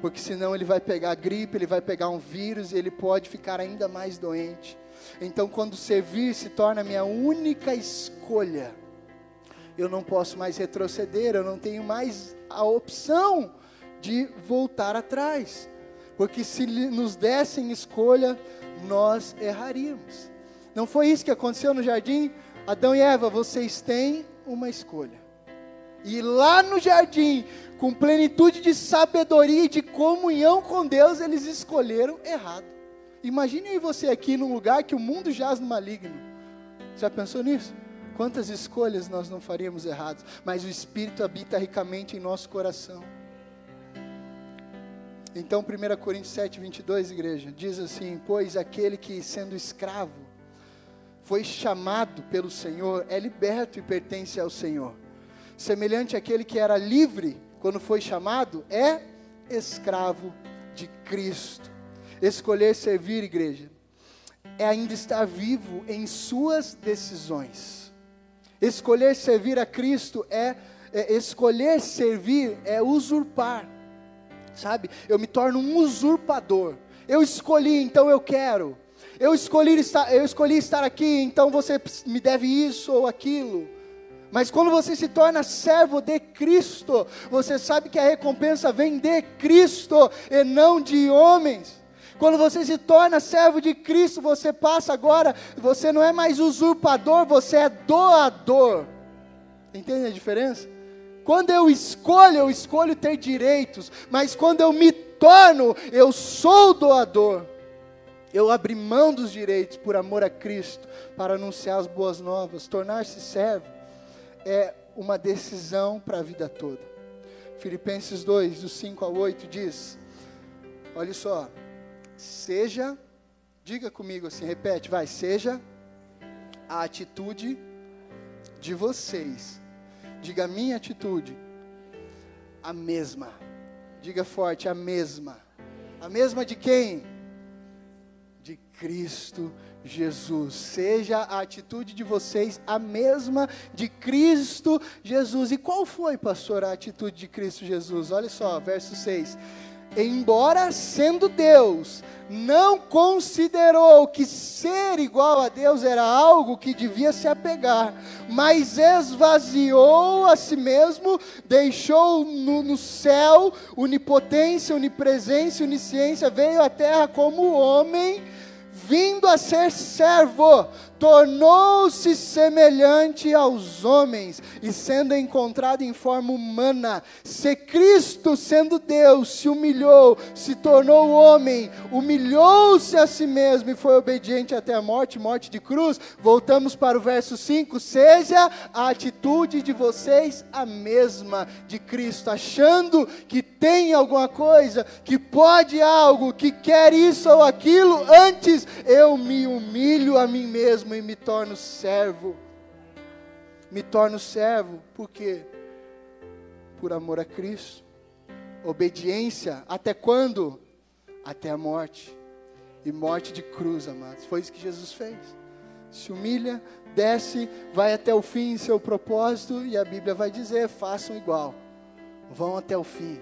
A: Porque senão ele vai pegar gripe, ele vai pegar um vírus e ele pode ficar ainda mais doente. Então, quando servir se torna minha única escolha, eu não posso mais retroceder, eu não tenho mais a opção de voltar atrás, porque se nos dessem escolha, nós erraríamos. Não foi isso que aconteceu no jardim? Adão e Eva, vocês têm uma escolha. E lá no jardim, com plenitude de sabedoria e de comunhão com Deus, eles escolheram errado. Imagine você aqui num lugar que o mundo jaz no maligno. Já pensou nisso? Quantas escolhas nós não faríamos erradas? Mas o Espírito habita ricamente em nosso coração. Então, 1 Coríntios 7, 22, igreja, diz assim: Pois aquele que, sendo escravo, foi chamado pelo Senhor, é liberto e pertence ao Senhor. Semelhante àquele que era livre quando foi chamado, é escravo de Cristo. Escolher servir, igreja, é ainda estar vivo em suas decisões. Escolher servir a Cristo é, é escolher servir é usurpar sabe? Eu me torno um usurpador. Eu escolhi, então eu quero. Eu escolhi estar, eu escolhi estar aqui, então você me deve isso ou aquilo. Mas quando você se torna servo de Cristo, você sabe que a recompensa vem de Cristo e não de homens. Quando você se torna servo de Cristo, você passa agora, você não é mais usurpador, você é doador. Entende a diferença? Quando eu escolho, eu escolho ter direitos, mas quando eu me torno, eu sou doador. Eu abri mão dos direitos por amor a Cristo, para anunciar as boas novas. Tornar-se servo é uma decisão para a vida toda. Filipenses 2, do 5 ao 8 diz: Olha só, seja, diga comigo assim, repete, vai, seja a atitude de vocês Diga a minha atitude. A mesma. Diga forte, a mesma. A mesma de quem? De Cristo Jesus. Seja a atitude de vocês a mesma de Cristo Jesus. E qual foi, pastor, a atitude de Cristo Jesus? Olha só, verso 6 embora sendo Deus, não considerou que ser igual a Deus era algo que devia se apegar, mas esvaziou a si mesmo, deixou no, no céu onipotência, onipresença, onisciência, veio à terra como homem vindo a ser servo, tornou-se semelhante aos homens, e sendo encontrado em forma humana, se Cristo, sendo Deus, se humilhou, se tornou homem, humilhou-se a si mesmo e foi obediente até a morte morte de cruz. Voltamos para o verso 5: seja a atitude de vocês a mesma de Cristo, achando que tem alguma coisa, que pode algo, que quer isso ou aquilo, antes eu me humilho a mim mesmo e me torno servo. Me torno servo, por quê? Por amor a Cristo. Obediência, até quando? Até a morte. E morte de cruz, amados. Foi isso que Jesus fez. Se humilha, desce, vai até o fim em seu propósito, e a Bíblia vai dizer: façam igual. Vão até o fim.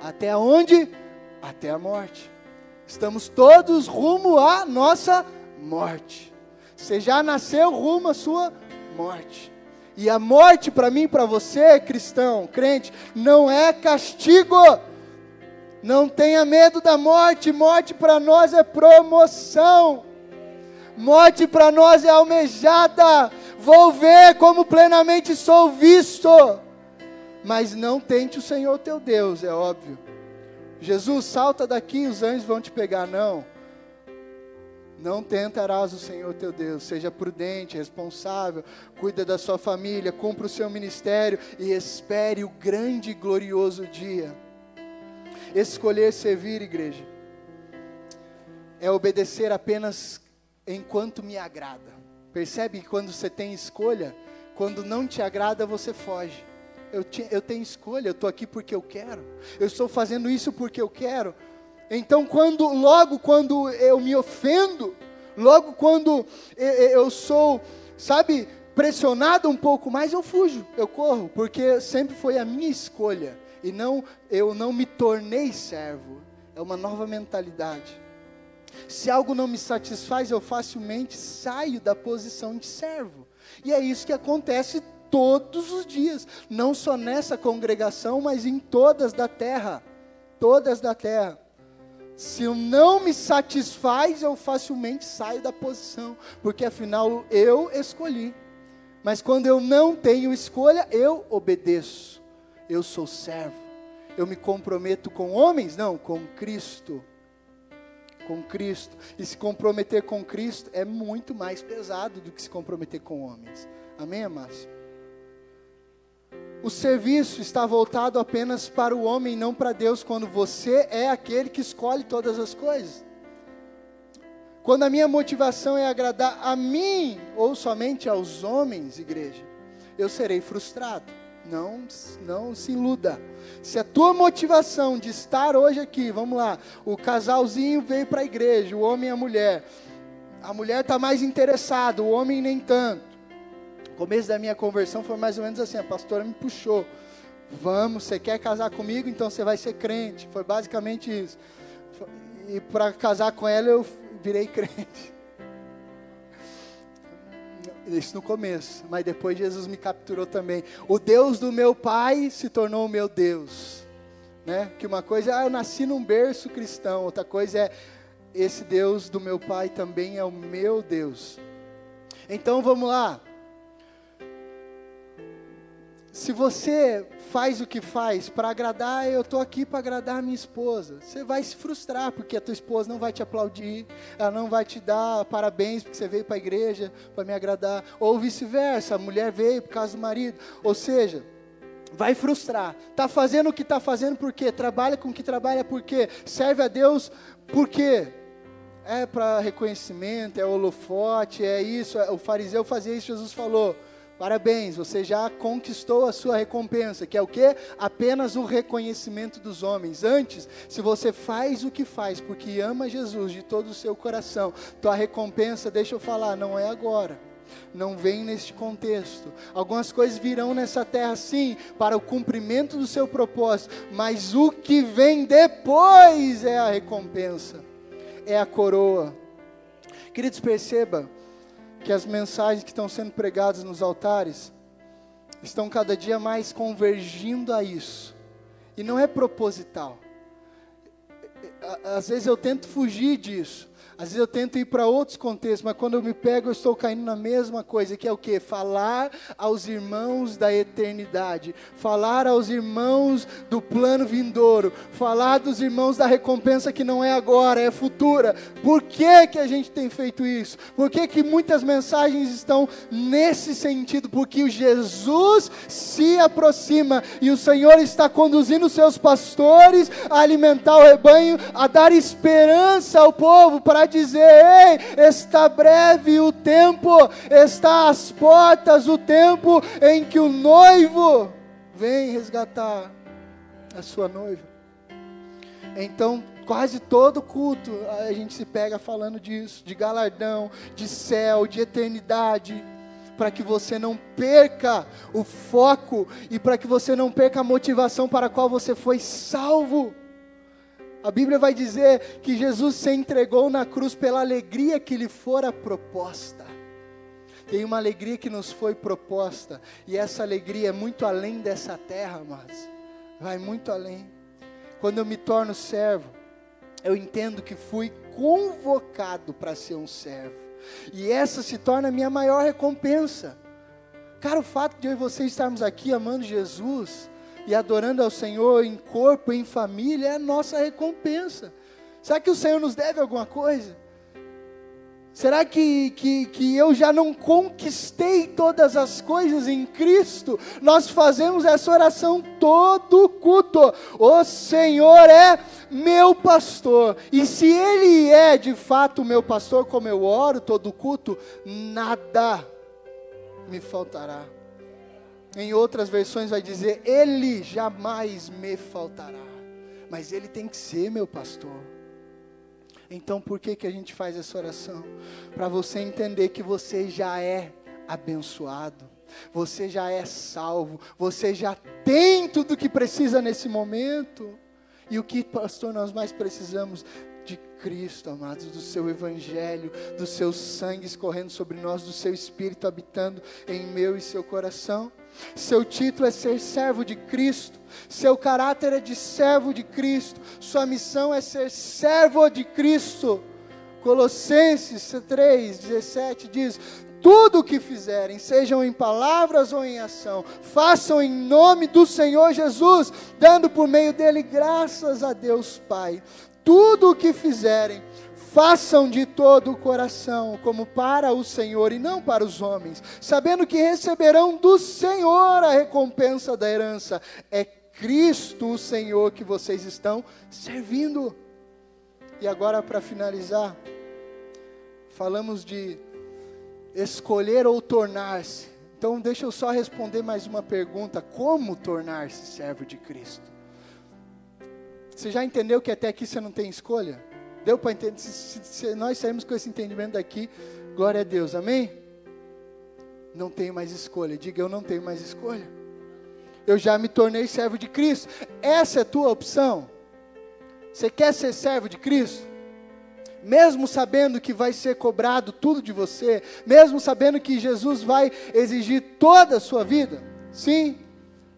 A: Até onde? Até a morte. Estamos todos rumo à nossa morte. Você já nasceu rumo à sua morte. E a morte para mim, para você, cristão, crente, não é castigo. Não tenha medo da morte. Morte para nós é promoção. Morte para nós é almejada. Vou ver como plenamente sou visto. Mas não tente o Senhor teu Deus, é óbvio. Jesus, salta daqui, os anjos vão te pegar. Não. Não tentarás o Senhor teu Deus. Seja prudente, responsável, cuida da sua família, cumpra o seu ministério e espere o grande e glorioso dia. Escolher servir, igreja, é obedecer apenas enquanto me agrada. Percebe que quando você tem escolha, quando não te agrada, você foge. Eu, te, eu tenho escolha, eu estou aqui porque eu quero. Eu estou fazendo isso porque eu quero. Então, quando, logo quando eu me ofendo, logo quando eu, sou, sabe, pressionado um pouco mais, eu fujo, eu corro, porque sempre foi a minha escolha e não eu não me tornei servo. É uma nova mentalidade. Se algo não me satisfaz, eu facilmente saio da posição de servo. E é isso que acontece todos os dias, não só nessa congregação, mas em todas da terra. Todas da terra. Se eu não me satisfaz, eu facilmente saio da posição, porque afinal eu escolhi. Mas quando eu não tenho escolha, eu obedeço. Eu sou servo. Eu me comprometo com homens? Não, com Cristo com Cristo. E se comprometer com Cristo é muito mais pesado do que se comprometer com homens. Amém, amados? O serviço está voltado apenas para o homem, não para Deus, quando você é aquele que escolhe todas as coisas. Quando a minha motivação é agradar a mim ou somente aos homens, igreja, eu serei frustrado. Não, não se iluda. Se a tua motivação de estar hoje aqui, vamos lá, o casalzinho veio para a igreja, o homem e a mulher. A mulher está mais interessada, o homem nem tanto. Começo da minha conversão foi mais ou menos assim: a pastora me puxou. Vamos, você quer casar comigo? Então você vai ser crente. Foi basicamente isso. E para casar com ela eu virei crente. Isso no começo, mas depois Jesus me capturou também. O Deus do meu pai se tornou o meu Deus. Né? Que uma coisa é, ah, eu nasci num berço cristão, outra coisa é, esse Deus do meu pai também é o meu Deus. Então vamos lá. Se você faz o que faz para agradar, eu estou aqui para agradar a minha esposa. Você vai se frustrar porque a tua esposa não vai te aplaudir, ela não vai te dar parabéns porque você veio para a igreja para me agradar, ou vice-versa, a mulher veio por causa do marido. Ou seja, vai frustrar. Tá fazendo o que está fazendo por quê? Trabalha com o que trabalha por quê? Serve a Deus por quê? É para reconhecimento, é holofote, é isso. O fariseu fazia isso, Jesus falou. Parabéns, você já conquistou a sua recompensa, que é o que? Apenas o reconhecimento dos homens. Antes, se você faz o que faz porque ama Jesus de todo o seu coração, tua recompensa, deixa eu falar, não é agora. Não vem neste contexto. Algumas coisas virão nessa terra sim, para o cumprimento do seu propósito, mas o que vem depois é a recompensa, é a coroa. Queridos, perceba, que as mensagens que estão sendo pregadas nos altares estão cada dia mais convergindo a isso. E não é proposital. Às vezes eu tento fugir disso. Às vezes eu tento ir para outros contextos, mas quando eu me pego, eu estou caindo na mesma coisa, que é o que? Falar aos irmãos da eternidade, falar aos irmãos do plano vindouro, falar dos irmãos da recompensa que não é agora, é futura. Por que, que a gente tem feito isso? Por que, que muitas mensagens estão nesse sentido? Porque o Jesus se aproxima e o Senhor está conduzindo os seus pastores a alimentar o rebanho, a dar esperança ao povo para dizer: ei, está breve o tempo, está às portas o tempo em que o noivo vem resgatar a sua noiva. Então, quase todo culto a gente se pega falando disso, de galardão, de céu, de eternidade, para que você não perca o foco e para que você não perca a motivação para a qual você foi salvo. A Bíblia vai dizer que Jesus se entregou na cruz pela alegria que lhe fora proposta. Tem uma alegria que nos foi proposta, e essa alegria é muito além dessa terra, mas vai muito além. Quando eu me torno servo, eu entendo que fui convocado para ser um servo, e essa se torna a minha maior recompensa. Cara, o fato de eu e você estarmos aqui amando Jesus, e adorando ao Senhor em corpo, em família, é a nossa recompensa. Será que o Senhor nos deve alguma coisa? Será que, que, que eu já não conquistei todas as coisas em Cristo? Nós fazemos essa oração todo culto. O Senhor é meu pastor. E se Ele é de fato meu pastor, como eu oro todo culto, nada me faltará. Em outras versões vai dizer: Ele jamais me faltará. Mas Ele tem que ser meu pastor. Então por que, que a gente faz essa oração? Para você entender que você já é abençoado, você já é salvo, você já tem tudo o que precisa nesse momento. E o que, pastor, nós mais precisamos? De Cristo, amados, do seu Evangelho, do seu sangue escorrendo sobre nós, do seu Espírito habitando em meu e seu coração. Seu título é ser servo de Cristo. Seu caráter é de servo de Cristo. Sua missão é ser servo de Cristo. Colossenses 3, 17 diz: Tudo o que fizerem, sejam em palavras ou em ação, façam em nome do Senhor Jesus, dando por meio dele graças a Deus Pai. Tudo o que fizerem, façam de todo o coração, como para o Senhor e não para os homens, sabendo que receberão do Senhor a recompensa da herança. É Cristo o Senhor que vocês estão servindo. E agora, para finalizar, falamos de escolher ou tornar-se. Então, deixa eu só responder mais uma pergunta: como tornar-se servo de Cristo? Você já entendeu que até aqui você não tem escolha? Deu para entender? Se, se, se, nós saímos com esse entendimento daqui, glória a Deus, amém? Não tenho mais escolha. Diga, eu não tenho mais escolha. Eu já me tornei servo de Cristo. Essa é a tua opção. Você quer ser servo de Cristo? Mesmo sabendo que vai ser cobrado tudo de você, mesmo sabendo que Jesus vai exigir toda a sua vida? Sim,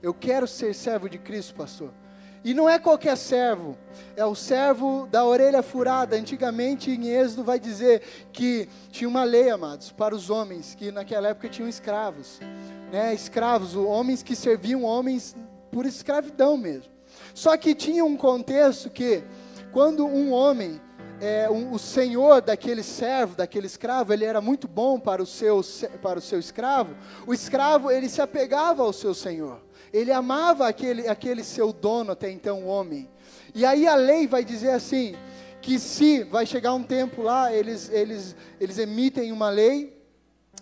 A: eu quero ser servo de Cristo, pastor. E não é qualquer servo, é o servo da orelha furada. Antigamente em Êxodo vai dizer que tinha uma lei, amados, para os homens, que naquela época tinham escravos. Né? Escravos, homens que serviam homens por escravidão mesmo. Só que tinha um contexto que, quando um homem, é, um, o senhor daquele servo, daquele escravo, ele era muito bom para o, seu, para o seu escravo, o escravo ele se apegava ao seu senhor. Ele amava aquele, aquele seu dono, até então, homem. E aí a lei vai dizer assim: que se vai chegar um tempo lá, eles, eles, eles emitem uma lei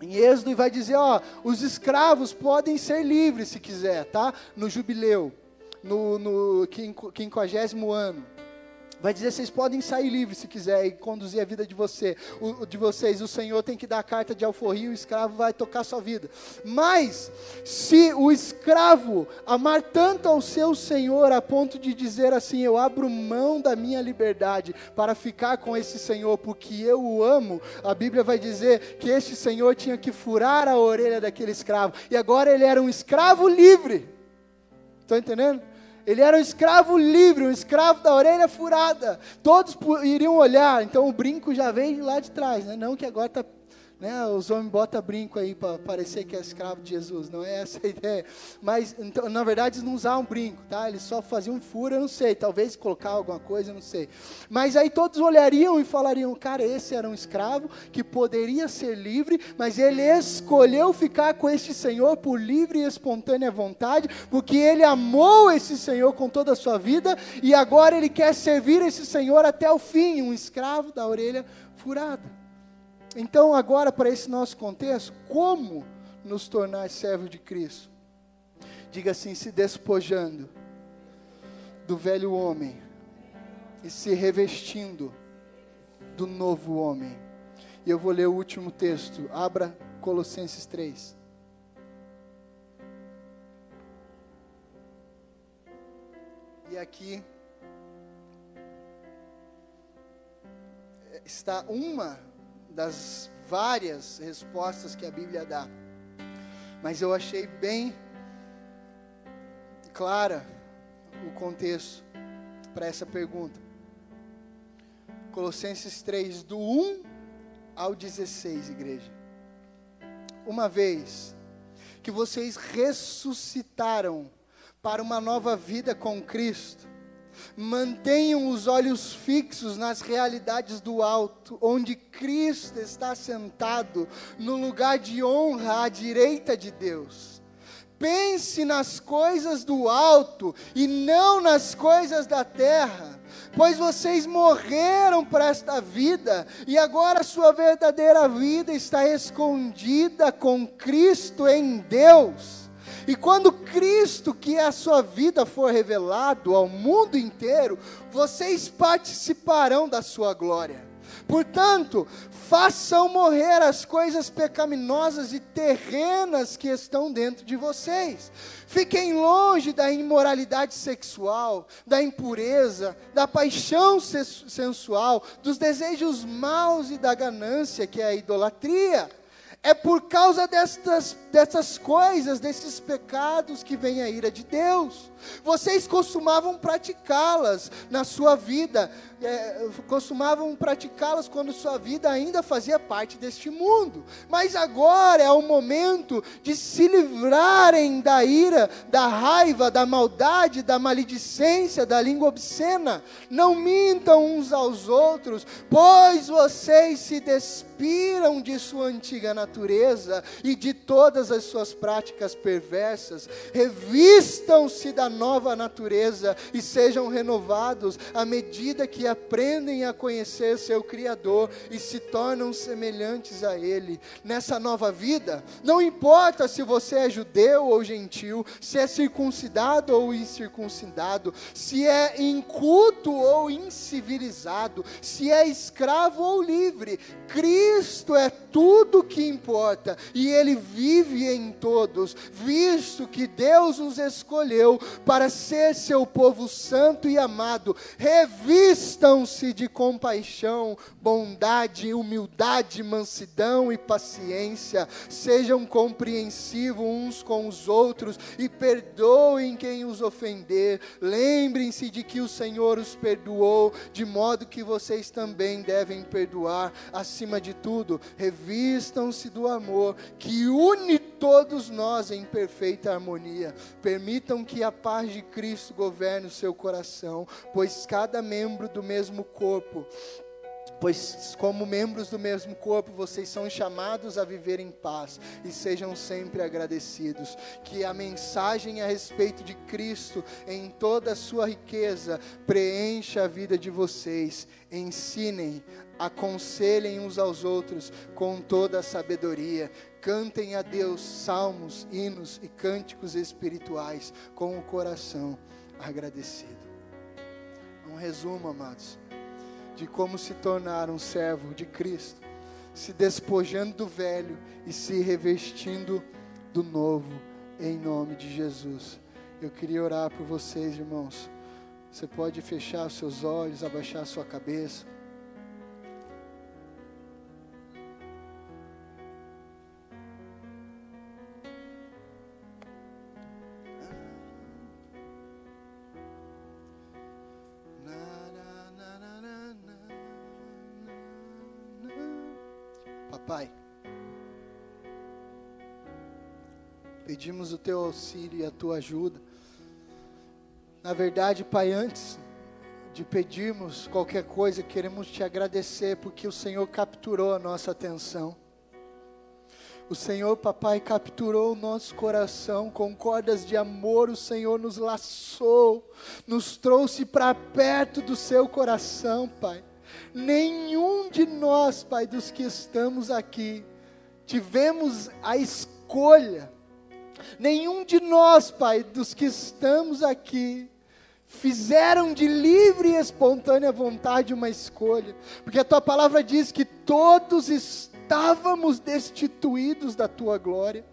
A: em Êxodo e vai dizer: ó, os escravos podem ser livres se quiser, tá? No jubileu, no, no quinquagésimo ano. Vai dizer, vocês podem sair livres se quiser e conduzir a vida de, você, o, de vocês. O Senhor tem que dar a carta de alforria, o escravo vai tocar sua vida. Mas, se o escravo amar tanto ao seu Senhor a ponto de dizer assim: Eu abro mão da minha liberdade para ficar com esse Senhor, porque eu o amo, a Bíblia vai dizer que esse Senhor tinha que furar a orelha daquele escravo. E agora ele era um escravo livre. Estão entendendo? Ele era um escravo livre, um escravo da orelha furada. Todos iriam olhar, então o brinco já veio lá de trás, né? não que agora está né, os homens botam brinco aí para parecer que é escravo de Jesus, não é essa a ideia. Mas, então, na verdade, eles não usavam brinco, tá? Eles só faziam um furo, eu não sei, talvez colocar alguma coisa, eu não sei. Mas aí todos olhariam e falariam, cara, esse era um escravo que poderia ser livre, mas ele escolheu ficar com este Senhor por livre e espontânea vontade, porque ele amou esse Senhor com toda a sua vida e agora ele quer servir esse Senhor até o fim, um escravo da orelha furada. Então, agora, para esse nosso contexto, como nos tornar servo de Cristo? Diga assim: se despojando do velho homem e se revestindo do novo homem. E eu vou ler o último texto. Abra Colossenses 3. E aqui está uma das várias respostas que a Bíblia dá. Mas eu achei bem clara o contexto para essa pergunta. Colossenses 3, do 1 ao 16, igreja. Uma vez que vocês ressuscitaram para uma nova vida com Cristo. Mantenham os olhos fixos nas realidades do alto, onde Cristo está sentado no lugar de honra à direita de Deus. Pense nas coisas do alto e não nas coisas da terra, pois vocês morreram para esta vida e agora sua verdadeira vida está escondida com Cristo em Deus. E quando Cristo, que é a sua vida, for revelado ao mundo inteiro, vocês participarão da sua glória. Portanto, façam morrer as coisas pecaminosas e terrenas que estão dentro de vocês. Fiquem longe da imoralidade sexual, da impureza, da paixão sensual, dos desejos maus e da ganância, que é a idolatria. É por causa destas, dessas coisas, desses pecados, que vem a ira de Deus. Vocês costumavam praticá-las na sua vida, é, costumavam praticá-las quando sua vida ainda fazia parte deste mundo. Mas agora é o momento de se livrarem da ira, da raiva, da maldade, da maledicência, da língua obscena. Não mintam uns aos outros, pois vocês se despiram de sua antiga natureza e de todas as suas práticas perversas. Revistam-se da nova natureza e sejam renovados à medida que aprendem a conhecer seu Criador e se tornam semelhantes a Ele. Nessa nova vida, não importa se você é judeu ou gentil, se é circuncidado ou incircuncidado, se é inculto ou incivilizado, se é escravo ou livre, Cristo é tudo que importa e Ele vive em todos, visto que Deus os escolheu para ser seu povo santo e amado. Revistam-se de compaixão, bondade, humildade, mansidão e paciência. Sejam compreensivos uns com os outros e perdoem quem os ofender. Lembrem-se de que o Senhor os perdoou, de modo que vocês também devem perdoar. Acima de tudo, revistam-se do amor que une todos nós em perfeita harmonia. Permitam que a paz de Cristo governe o seu coração, pois cada membro do mesmo corpo pois como membros do mesmo corpo, vocês são chamados a viver em paz e sejam sempre agradecidos. Que a mensagem a respeito de Cristo em toda a sua riqueza preencha a vida de vocês. Ensinem, aconselhem uns aos outros com toda a sabedoria. Cantem a Deus salmos, hinos e cânticos espirituais com o coração agradecido. Um resumo, amados, de como se tornar um servo de Cristo, se despojando do velho e se revestindo do novo, em nome de Jesus. Eu queria orar por vocês, irmãos. Você pode fechar seus olhos, abaixar sua cabeça. Pedimos o teu auxílio e a tua ajuda. Na verdade, Pai, antes de pedirmos qualquer coisa, queremos te agradecer porque o Senhor capturou a nossa atenção. O Senhor, papai, capturou o nosso coração com cordas de amor. O Senhor nos laçou, nos trouxe para perto do seu coração, Pai. Nenhum de nós, Pai, dos que estamos aqui, tivemos a escolha. Nenhum de nós, Pai, dos que estamos aqui, fizeram de livre e espontânea vontade uma escolha, porque a tua palavra diz que todos estávamos destituídos da tua glória,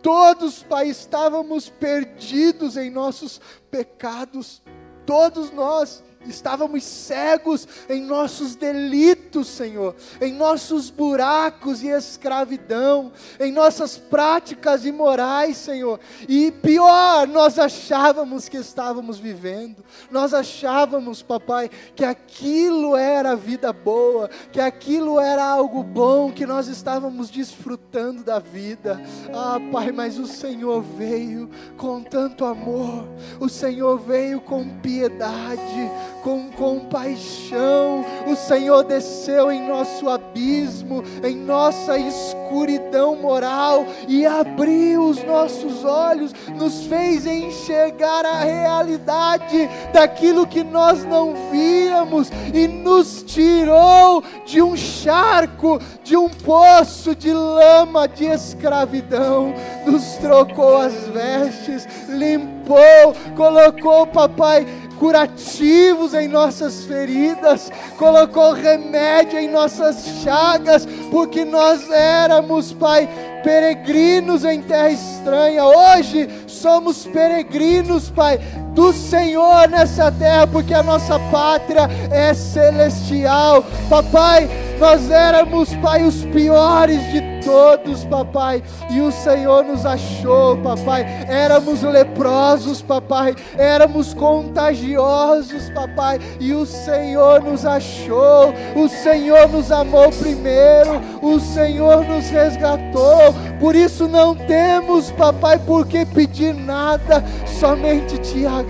A: todos, Pai, estávamos perdidos em nossos pecados, todos nós estávamos cegos em nossos delitos, Senhor, em nossos buracos e escravidão, em nossas práticas imorais, Senhor. E pior, nós achávamos que estávamos vivendo, nós achávamos, papai, que aquilo era vida boa, que aquilo era algo bom, que nós estávamos desfrutando da vida. Ah, Pai, mas o Senhor veio com tanto amor, o Senhor veio com piedade, com compaixão. O Senhor desceu em nosso abismo, em nossa escuridão moral e abriu os nossos olhos, nos fez enxergar a realidade daquilo que nós não víamos e nos tirou de um charco, de um poço de lama de escravidão, nos trocou as vestes, limpou, colocou, papai, curativos em nossas feridas, colocou remédio em nossas chagas, porque nós éramos, Pai, peregrinos em terra estranha. Hoje somos peregrinos, Pai, do Senhor nessa terra, porque a nossa pátria é celestial. Papai, nós éramos, Pai, os piores de todos, papai, e o Senhor nos achou, papai. Éramos leprosos, papai, éramos contagiosos, papai, e o Senhor nos achou. O Senhor nos amou primeiro, o Senhor nos resgatou. Por isso não temos, papai, por que pedir nada, somente te agradecer,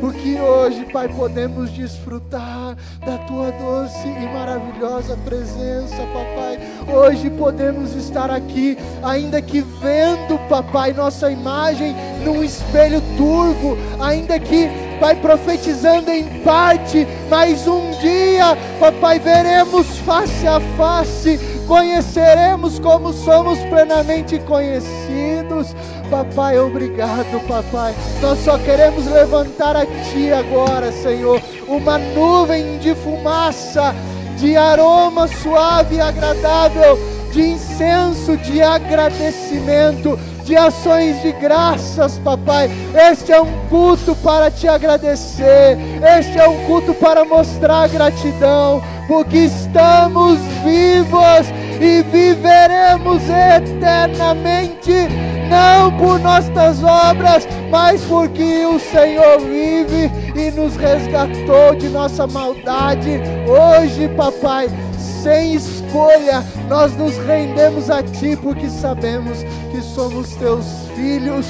A: porque hoje, Pai, podemos desfrutar da tua doce e maravilhosa presença, papai. Hoje podemos estar aqui, ainda que vendo, papai, nossa imagem num espelho turvo, ainda que, Pai, profetizando em parte, mas um dia, papai, veremos face a face, conheceremos como somos plenamente conhecidos. Papai, obrigado, papai. Nós só queremos levantar a Ti agora, Senhor, uma nuvem de fumaça, de aroma suave e agradável de incenso, de agradecimento, de ações de graças, papai. Este é um culto para te agradecer, este é um culto para mostrar gratidão, porque estamos vivos e viveremos eternamente, não por nossas obras, mas porque o Senhor vive e nos resgatou de nossa maldade. Hoje, papai, sem escolha, nós nos rendemos a Ti, porque sabemos que somos Teus filhos,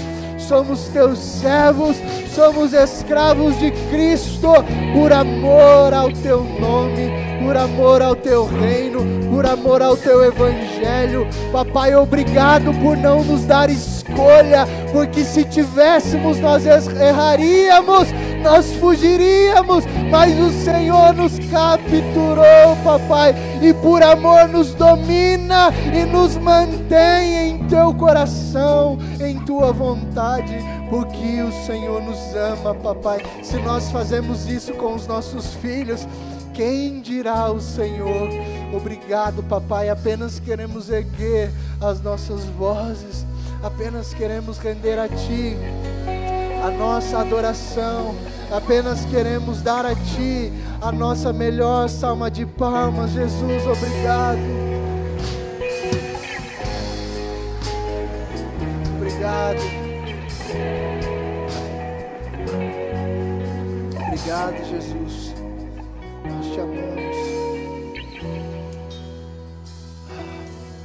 A: somos Teus servos, somos escravos de Cristo, por amor ao Teu nome, por amor ao Teu reino, por amor ao Teu Evangelho. Papai, obrigado por não nos dar escolha, porque se tivéssemos, nós erraríamos nós fugiríamos, mas o Senhor nos capturou, papai, e por amor nos domina e nos mantém em teu coração, em tua vontade, porque o Senhor nos ama, papai. Se nós fazemos isso com os nossos filhos, quem dirá o Senhor? Obrigado, papai. Apenas queremos erguer as nossas vozes, apenas queremos render a Ti a nossa adoração. Apenas queremos dar a Ti a nossa melhor salma de palmas. Jesus, obrigado. Obrigado. Obrigado, Jesus.